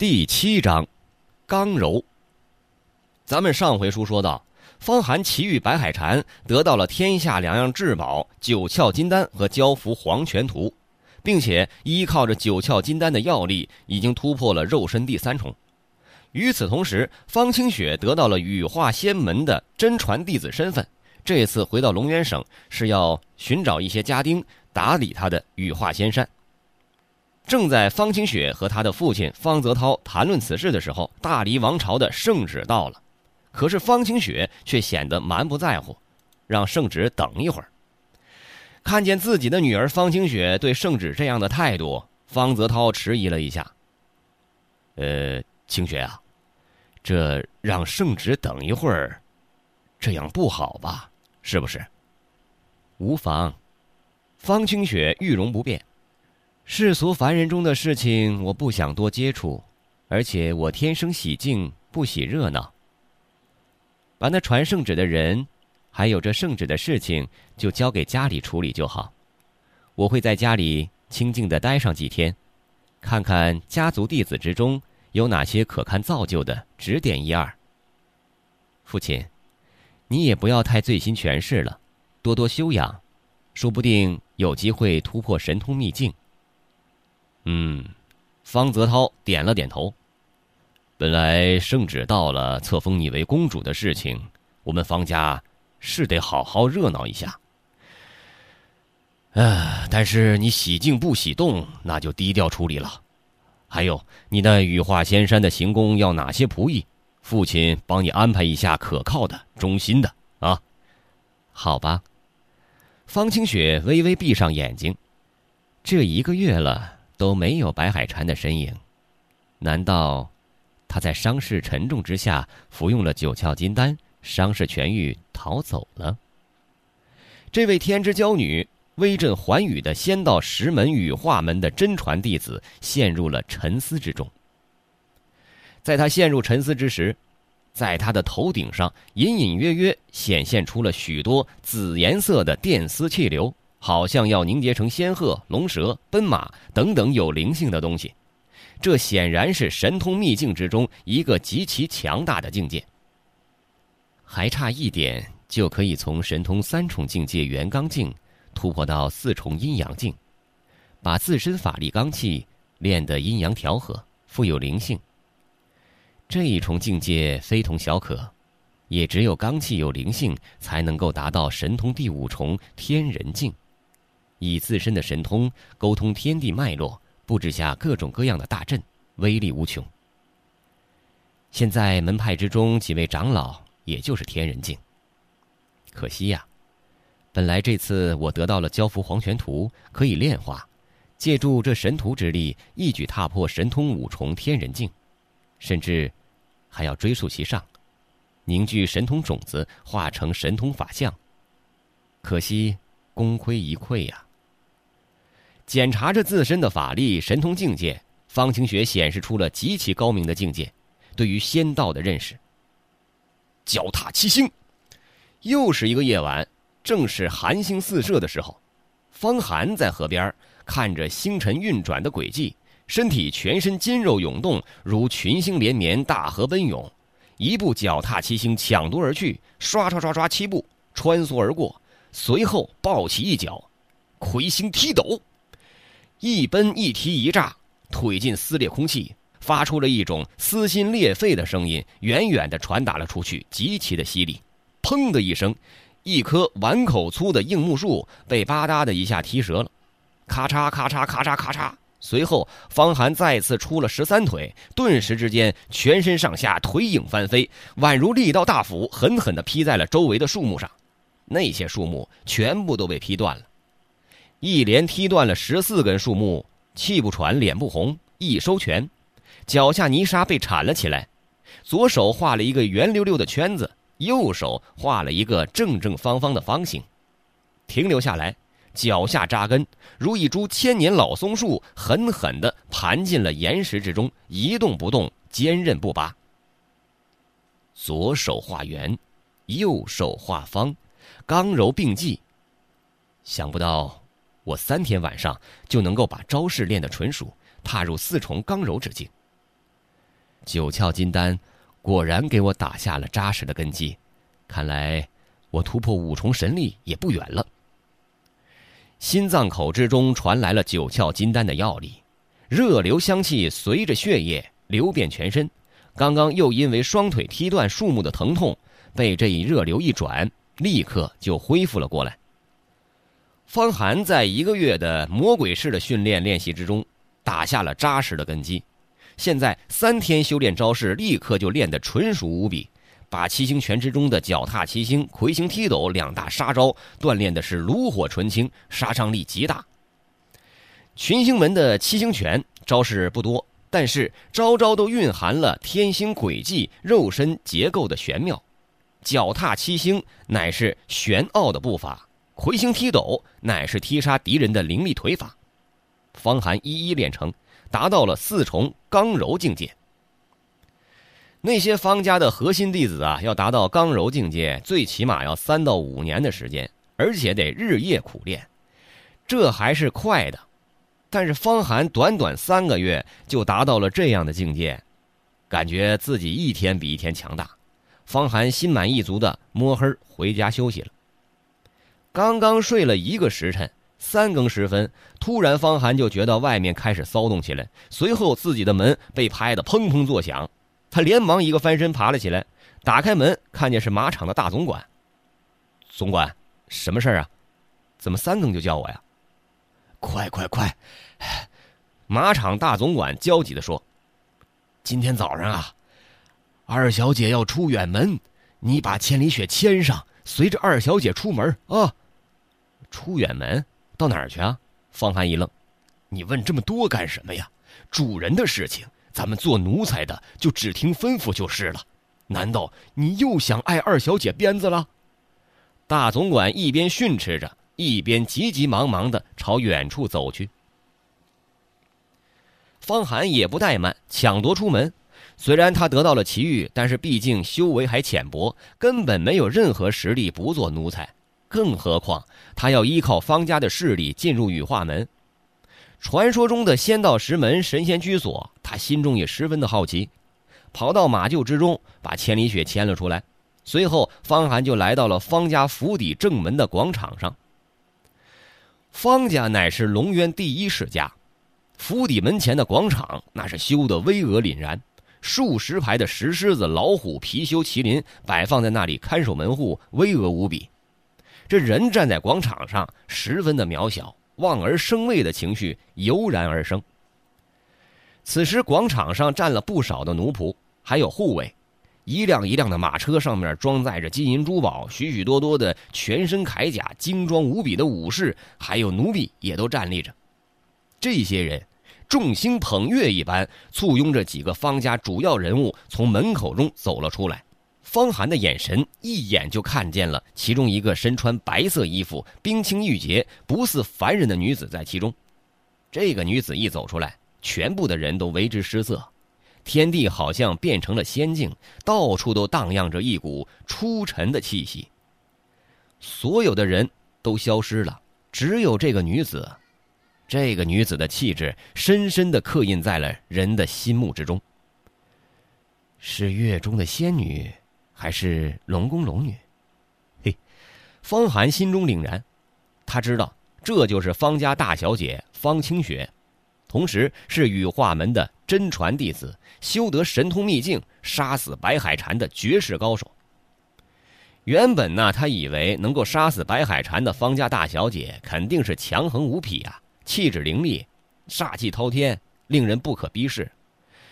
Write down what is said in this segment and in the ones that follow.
第七章，刚柔。咱们上回书说到，方寒奇遇白海禅，得到了天下两样至宝——九窍金丹和交符黄泉图，并且依靠着九窍金丹的药力，已经突破了肉身第三重。与此同时，方清雪得到了羽化仙门的真传弟子身份，这次回到龙渊省是要寻找一些家丁打理他的羽化仙山。正在方清雪和他的父亲方泽涛谈论此事的时候，大黎王朝的圣旨到了。可是方清雪却显得蛮不在乎，让圣旨等一会儿。看见自己的女儿方清雪对圣旨这样的态度，方泽涛迟疑了一下。呃，清雪啊，这让圣旨等一会儿，这样不好吧？是不是？无妨，方清雪玉容不变。世俗凡人中的事情，我不想多接触，而且我天生喜静，不喜热闹。把那传圣旨的人，还有这圣旨的事情，就交给家里处理就好。我会在家里清静的待上几天，看看家族弟子之中有哪些可堪造就的，指点一二。父亲，你也不要太醉心权势了，多多修养，说不定有机会突破神通秘境。嗯，方泽涛点了点头。本来圣旨到了，册封你为公主的事情，我们方家是得好好热闹一下。啊，但是你喜静不喜动，那就低调处理了。还有，你那羽化仙山的行宫要哪些仆役？父亲帮你安排一下可靠的、忠心的啊。好吧。方清雪微微闭上眼睛，这一个月了。都没有白海禅的身影，难道他在伤势沉重之下服用了九窍金丹，伤势痊愈逃走了？这位天之娇女威震寰宇的仙道石门羽化门的真传弟子陷入了沉思之中。在他陷入沉思之时，在他的头顶上隐隐约约显现出了许多紫颜色的电丝气流。好像要凝结成仙鹤、龙蛇、奔马等等有灵性的东西，这显然是神通秘境之中一个极其强大的境界。还差一点就可以从神通三重境界元刚境突破到四重阴阳境，把自身法力罡气练得阴阳调和、富有灵性。这一重境界非同小可，也只有罡气有灵性，才能够达到神通第五重天人境。以自身的神通沟通天地脉络，布置下各种各样的大阵，威力无穷。现在门派之中几位长老，也就是天人境。可惜呀，本来这次我得到了交符黄泉图，可以炼化，借助这神图之力，一举踏破神通五重天人境，甚至还要追溯其上，凝聚神通种子，化成神通法相。可惜功亏一篑呀。检查着自身的法力、神通境界，方清雪显示出了极其高明的境界，对于仙道的认识。脚踏七星，又是一个夜晚，正是寒星四射的时候，方寒在河边看着星辰运转的轨迹，身体全身筋肉涌动，如群星连绵，大河奔涌，一步脚踏七星抢夺而去，刷刷刷刷七步穿梭而过，随后抱起一脚，魁星踢斗。一奔一踢一炸，腿劲撕裂空气，发出了一种撕心裂肺的声音，远远的传达了出去，极其的犀利。砰的一声，一棵碗口粗的硬木树被吧嗒的一下踢折了，咔嚓咔嚓咔嚓咔嚓。随后，方寒再次出了十三腿，顿时之间，全身上下腿影翻飞，宛如利刀大斧，狠狠地劈在了周围的树木上。那些树木全部都被劈断了。一连踢断了十四根树木，气不喘，脸不红，一收拳，脚下泥沙被铲了起来，左手画了一个圆溜溜的圈子，右手画了一个正正方方的方形，停留下来，脚下扎根，如一株千年老松树，狠狠地盘进了岩石之中，一动不动，坚韧不拔。左手画圆，右手画方，刚柔并济，想不到。我三天晚上就能够把招式练得纯熟，踏入四重刚柔之境。九窍金丹果然给我打下了扎实的根基，看来我突破五重神力也不远了。心脏口之中传来了九窍金丹的药力，热流香气随着血液流遍全身。刚刚又因为双腿踢断树木的疼痛，被这一热流一转，立刻就恢复了过来。方寒在一个月的魔鬼式的训练练习之中，打下了扎实的根基。现在三天修炼招式，立刻就练得纯熟无比。把七星拳之中的脚踏七星、魁星踢斗两大杀招锻炼的是炉火纯青，杀伤力极大。群星门的七星拳招式不多，但是招招都蕴含了天星轨迹、肉身结构的玄妙。脚踏七星乃是玄奥的步伐，回形踢斗乃是踢杀敌人的凌厉腿法。方寒一一练成，达到了四重刚柔境界。那些方家的核心弟子啊，要达到刚柔境界，最起码要三到五年的时间，而且得日夜苦练，这还是快的。但是方寒短短三个月就达到了这样的境界，感觉自己一天比一天强大。方寒心满意足的摸黑回家休息了。刚刚睡了一个时辰，三更时分，突然方寒就觉得外面开始骚动起来，随后自己的门被拍得砰砰作响。他连忙一个翻身爬了起来，打开门，看见是马场的大总管。总管，什么事儿啊？怎么三更就叫我呀？快快快！马场大总管焦急的说：“今天早上啊，二小姐要出远门，你把千里雪牵上，随着二小姐出门啊。出远门到哪儿去啊？”方寒一愣：“你问这么多干什么呀？主人的事情。”咱们做奴才的就只听吩咐就是了，难道你又想挨二小姐鞭子了？大总管一边训斥着，一边急急忙忙的朝远处走去。方寒也不怠慢，抢夺出门。虽然他得到了奇遇，但是毕竟修为还浅薄，根本没有任何实力不做奴才。更何况他要依靠方家的势力进入羽化门。传说中的仙道石门神仙居所，他心中也十分的好奇，跑到马厩之中，把千里雪牵了出来。随后，方寒就来到了方家府邸正门的广场上。方家乃是龙渊第一世家，府邸门前的广场那是修得巍峨凛然，数十排的石狮子、老虎、貔貅、麒麟摆放在那里看守门户，巍峨无比。这人站在广场上，十分的渺小。望而生畏的情绪油然而生。此时，广场上站了不少的奴仆，还有护卫，一辆一辆的马车上面装载着金银珠宝，许许多多的全身铠甲、精装无比的武士，还有奴婢也都站立着。这些人众星捧月一般，簇拥着几个方家主要人物从门口中走了出来。方寒的眼神一眼就看见了其中一个身穿白色衣服、冰清玉洁、不似凡人的女子在其中。这个女子一走出来，全部的人都为之失色，天地好像变成了仙境，到处都荡漾着一股出尘的气息。所有的人都消失了，只有这个女子。这个女子的气质深深的刻印在了人的心目之中。是月中的仙女。还是龙宫龙女，嘿，方寒心中凛然，他知道这就是方家大小姐方清雪，同时是羽化门的真传弟子，修得神通秘境，杀死白海禅的绝世高手。原本呢，他以为能够杀死白海禅的方家大小姐肯定是强横无匹啊，气质凌厉，煞气滔天，令人不可逼视。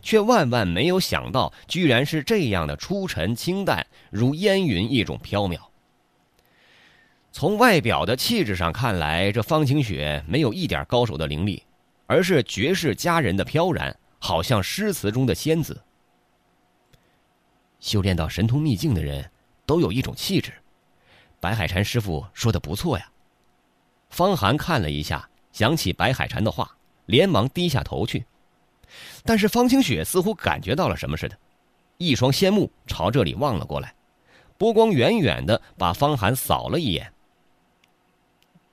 却万万没有想到，居然是这样的出尘清淡，如烟云一种飘渺。从外表的气质上看来，这方清雪没有一点高手的灵力，而是绝世佳人的飘然，好像诗词中的仙子。修炼到神通秘境的人，都有一种气质。白海禅师傅说的不错呀。方寒看了一下，想起白海禅的话，连忙低下头去。但是方清雪似乎感觉到了什么似的，一双仙目朝这里望了过来，波光远远的把方寒扫了一眼。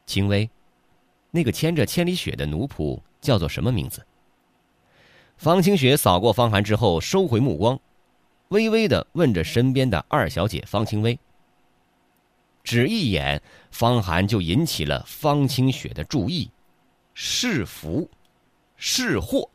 清微，那个牵着千里雪的奴仆叫做什么名字？方清雪扫过方寒之后，收回目光，微微的问着身边的二小姐方清薇。只一眼，方寒就引起了方清雪的注意，是福，是祸。